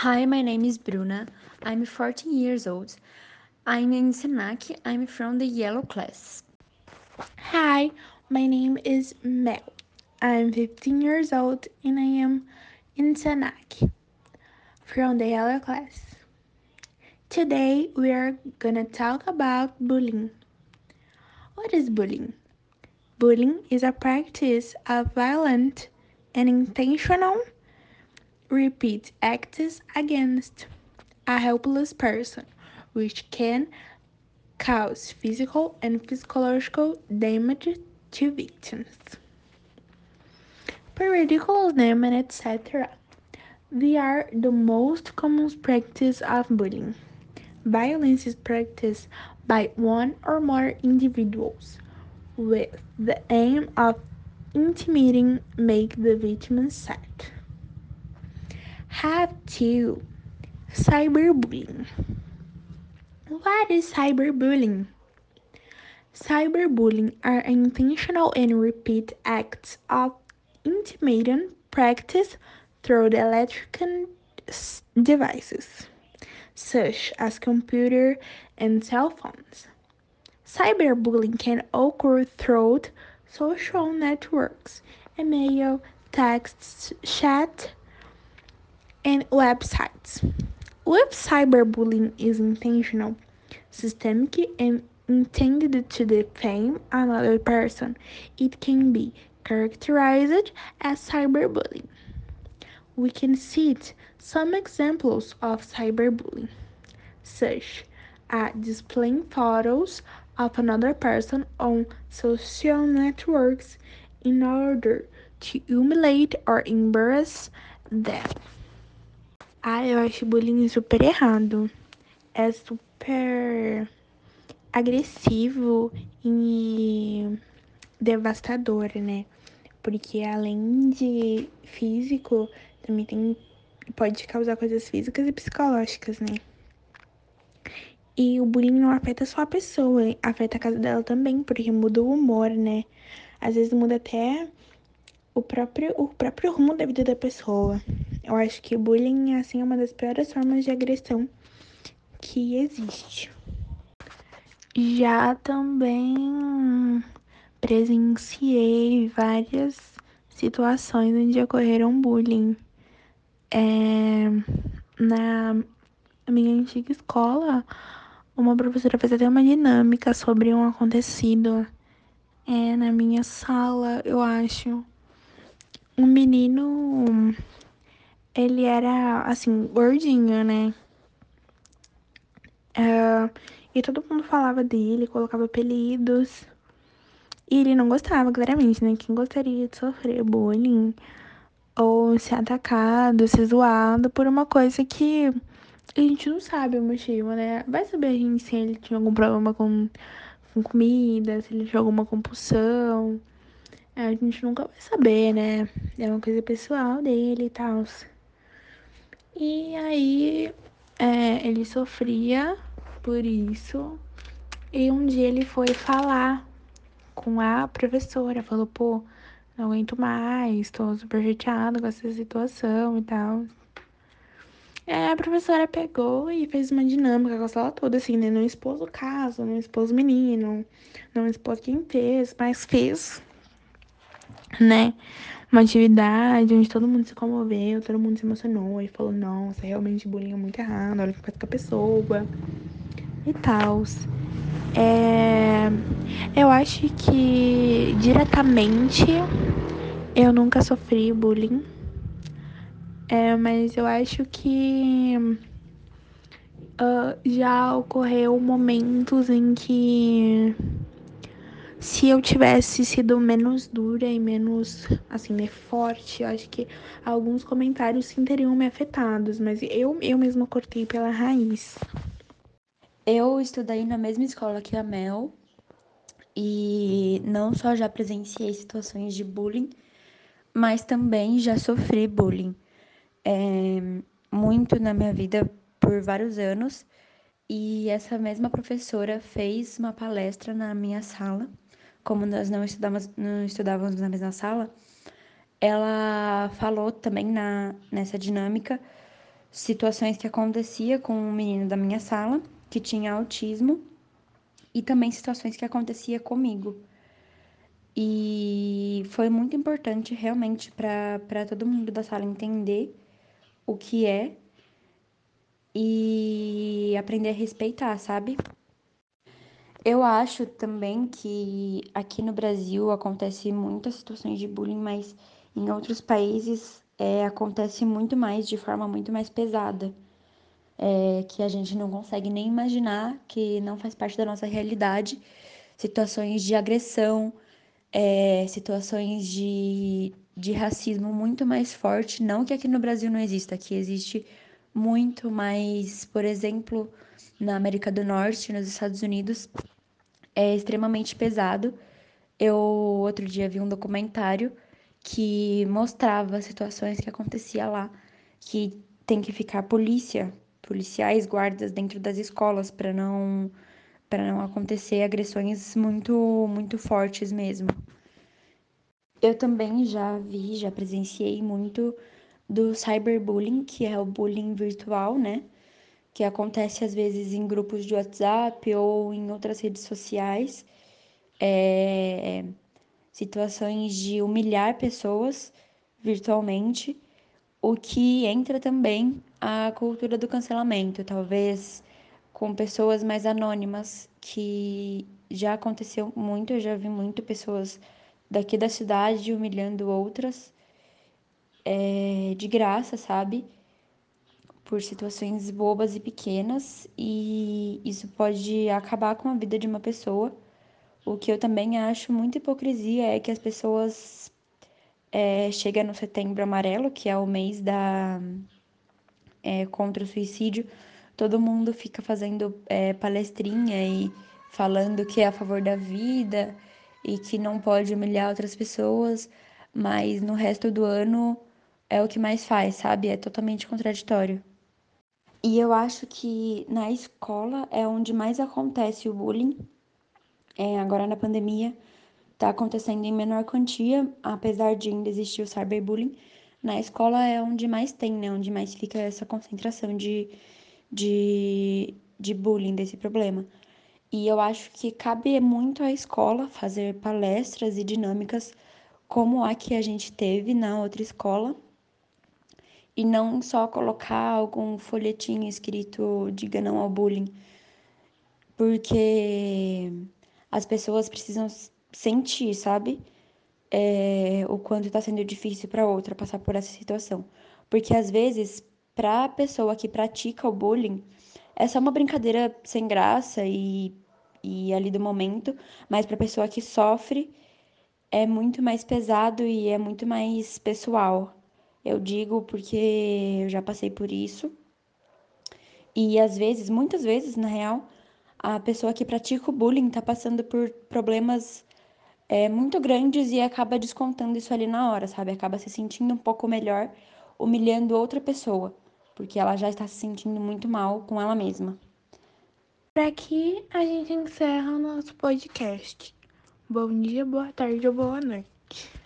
Hi, my name is Bruna. I'm 14 years old. I'm in Senac. I'm from the yellow class. Hi, my name is Mel. I'm 15 years old and I am in Senac from the yellow class. Today we are gonna talk about bullying. What is bullying? Bullying is a practice of violent and intentional repeat acts against a helpless person, which can cause physical and psychological damage to victims. Per ridiculous name and etc. They are the most common practice of bullying. Violence is practiced by one or more individuals with the aim of intimidating make the victim sad. Have to. cyberbullying. What is cyberbullying? Cyberbullying are intentional and repeat acts of intimidating practice through the electronic devices, such as computer and cell phones. Cyberbullying can occur through social networks, email, texts, chat, and websites. If cyberbullying is intentional, systemic, and intended to defame another person, it can be characterized as cyberbullying. We can cite some examples of cyberbullying, such as displaying photos of another person on social networks in order to humiliate or embarrass them. Ah, eu acho bullying super errado. É super agressivo e devastador, né? Porque além de físico, também tem pode causar coisas físicas e psicológicas, né? E o bullying não afeta só a pessoa, afeta a casa dela também, porque muda o humor, né? Às vezes muda até o próprio, o próprio rumo da vida da pessoa. Eu acho que bullying assim, é uma das piores formas de agressão que existe. Já também presenciei várias situações onde ocorreram bullying. É, na minha antiga escola, uma professora fez até uma dinâmica sobre um acontecido é, na minha sala, eu acho. Um menino ele era, assim, gordinho, né? Uh, e todo mundo falava dele, colocava apelidos. E ele não gostava, claramente, né? Quem gostaria de sofrer bullying ou ser atacado, ser zoado por uma coisa que a gente não sabe o motivo, né? Vai saber a gente se ele tinha algum problema com, com comida, se ele tinha alguma compulsão. É, a gente nunca vai saber, né? É uma coisa pessoal dele e tal. E aí é, ele sofria por isso. E um dia ele foi falar com a professora, falou, pô, não aguento mais, tô super chateada com essa situação e tal. É, a professora pegou e fez uma dinâmica com a sala toda, assim, né? Não expôs o caso, não expôs o menino, não expôs quem fez, mas fez, né? Uma atividade onde todo mundo se comoveu, todo mundo se emocionou e falou, nossa, realmente bullying é muito errado, olha o que faz com a pessoa e tal. É, eu acho que diretamente eu nunca sofri bullying. É, mas eu acho que uh, já ocorreu momentos em que se eu tivesse sido menos dura e menos, assim, né, forte, eu acho que alguns comentários sim teriam me afetados, mas eu, eu mesma cortei pela raiz. Eu estudei na mesma escola que a Mel e não só já presenciei situações de bullying, mas também já sofri bullying. É, muito na minha vida por vários anos. E essa mesma professora fez uma palestra na minha sala como nós não estudávamos, não estudávamos na mesma sala, ela falou também na, nessa dinâmica situações que acontecia com um menino da minha sala que tinha autismo e também situações que acontecia comigo. E foi muito importante realmente para todo mundo da sala entender o que é e aprender a respeitar, sabe? Eu acho também que aqui no Brasil acontece muitas situações de bullying, mas em outros países é, acontece muito mais, de forma muito mais pesada. É, que a gente não consegue nem imaginar, que não faz parte da nossa realidade. Situações de agressão, é, situações de, de racismo muito mais forte. Não que aqui no Brasil não exista, aqui existe muito, mas, por exemplo, na América do Norte, nos Estados Unidos, é extremamente pesado. Eu outro dia vi um documentário que mostrava situações que acontecia lá, que tem que ficar polícia, policiais, guardas dentro das escolas para não para não acontecer agressões muito muito fortes mesmo. Eu também já vi, já presenciei muito do cyberbullying, que é o bullying virtual, né? Que acontece às vezes em grupos de WhatsApp ou em outras redes sociais. É... Situações de humilhar pessoas virtualmente, o que entra também a cultura do cancelamento, talvez com pessoas mais anônimas, que já aconteceu muito, eu já vi muito pessoas daqui da cidade humilhando outras é, de graça, sabe? Por situações bobas e pequenas, e isso pode acabar com a vida de uma pessoa. O que eu também acho muita hipocrisia é que as pessoas é, chegam no setembro amarelo, que é o mês da é, contra o suicídio, todo mundo fica fazendo é, palestrinha e falando que é a favor da vida e que não pode humilhar outras pessoas, mas no resto do ano é o que mais faz, sabe? É totalmente contraditório. E eu acho que na escola é onde mais acontece o bullying. É, agora na pandemia está acontecendo em menor quantia, apesar de ainda existir o cyberbullying. Na escola é onde mais tem, né? Onde mais fica essa concentração de, de, de bullying, desse problema. E eu acho que cabe muito à escola fazer palestras e dinâmicas como a que a gente teve na outra escola. E não só colocar algum folhetinho escrito diga não ao bullying. Porque as pessoas precisam sentir, sabe? É, o quanto está sendo difícil para outra passar por essa situação. Porque às vezes, para a pessoa que pratica o bullying, é só uma brincadeira sem graça e, e ali do momento, mas para a pessoa que sofre, é muito mais pesado e é muito mais pessoal. Eu digo porque eu já passei por isso. E às vezes, muitas vezes, na real, a pessoa que pratica o bullying está passando por problemas é, muito grandes e acaba descontando isso ali na hora, sabe? Acaba se sentindo um pouco melhor humilhando outra pessoa, porque ela já está se sentindo muito mal com ela mesma. Por aqui a gente encerra o nosso podcast. Bom dia, boa tarde ou boa noite.